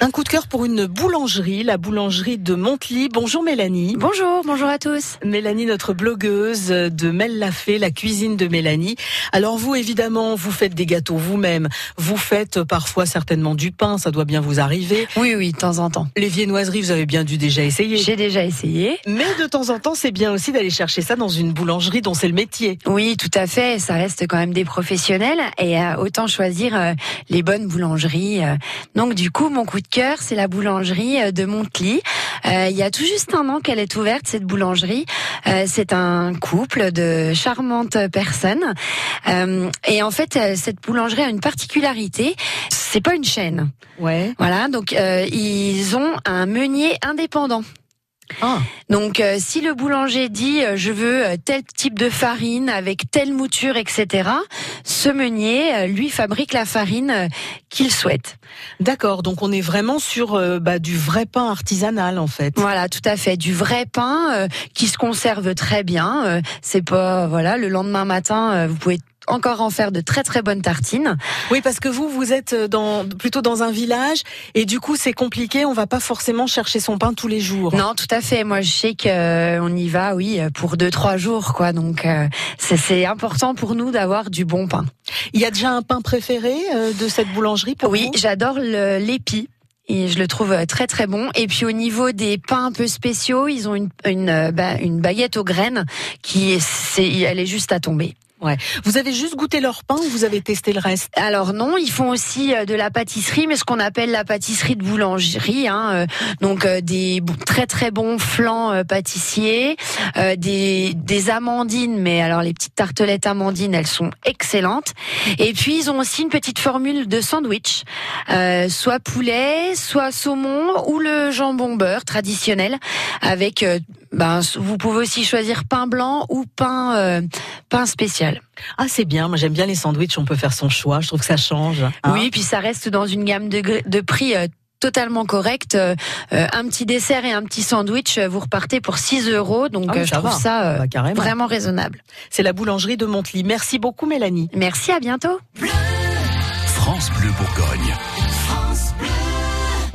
Un coup de cœur pour une boulangerie, la boulangerie de Montely. Bonjour Mélanie. Bonjour, bonjour à tous. Mélanie, notre blogueuse de Mel Lafay, la cuisine de Mélanie. Alors vous, évidemment, vous faites des gâteaux vous-même. Vous faites parfois certainement du pain, ça doit bien vous arriver. Oui, oui, de temps en temps. Les viennoiseries, vous avez bien dû déjà essayer. J'ai déjà essayé. Mais de temps en temps, c'est bien aussi d'aller chercher ça dans une boulangerie dont c'est le métier. Oui, tout à fait. Ça reste quand même des professionnels et euh, autant choisir euh, les bonnes boulangeries. euh. Donc du coup, mon coup de cœur, c'est la boulangerie euh, de Montely. Euh, il y a tout juste un an qu'elle est ouverte cette boulangerie. Euh, c'est un couple de charmantes personnes et en fait, cette boulangerie a une particularité. C'est pas une chaîne. Ouais. Voilà, donc ils ont un meunier indépendant. Ah. Donc, euh, si le boulanger dit euh, je veux euh, tel type de farine avec telle mouture, etc., ce meunier euh, lui fabrique la farine qu'il souhaite. D'accord. Donc on est vraiment sur bah, du vrai pain artisanal en fait. Voilà, tout à fait, du vrai pain qui se conserve très bien. C'est pas voilà, le lendemain matin, vous pouvez encore en faire de très très bonnes tartines. Oui, parce que vous, vous êtes dans, plutôt dans un village et du coup c'est compliqué. On va pas forcément chercher son pain tous les jours. Non, tout à fait. Moi, je sais qu'on y va, oui, pour deux trois jours, quoi. Donc, euh, c'est important pour nous d'avoir du bon pain. Il y a déjà un pain préféré euh, de cette boulangerie pour Oui, j'adore l'épi. Et je le trouve euh, très très bon. Et puis au niveau des pains un peu spéciaux, ils ont une une, euh, ba- une baguette aux graines qui est, c'est, elle est juste à tomber. Ouais. Vous avez juste goûté leur pain ou vous avez testé le reste? Alors non, ils font aussi euh, de la pâtisserie, mais ce qu'on appelle la pâtisserie de boulangerie. Hein, euh, donc euh, des très très bons flancs euh, pâtissiers, des, amandines, mais alors les petites tartelettes amandines, elles sont excellentes. Et puis ils ont aussi une petite formule de sandwich, soit poulet, soit saumon ou le jambon beurre traditionnel, avec ben, vous pouvez aussi choisir pain blanc ou pain pain spécial. Ah, c'est bien. Moi, j'aime bien les sandwichs. On peut faire son choix. Je trouve que ça change. hein. Oui, puis ça reste dans une gamme de, prix euh, totalement correcte. Euh, euh, un petit dessert et un petit sandwich, euh, vous repartez pour 6 euros. Donc Ah oui, je ça trouve va. ça euh, Bah, carrément. vraiment raisonnable. C'est la boulangerie de Montely. Merci beaucoup, Mélanie. Merci, à bientôt. France Bleu Bourgogne.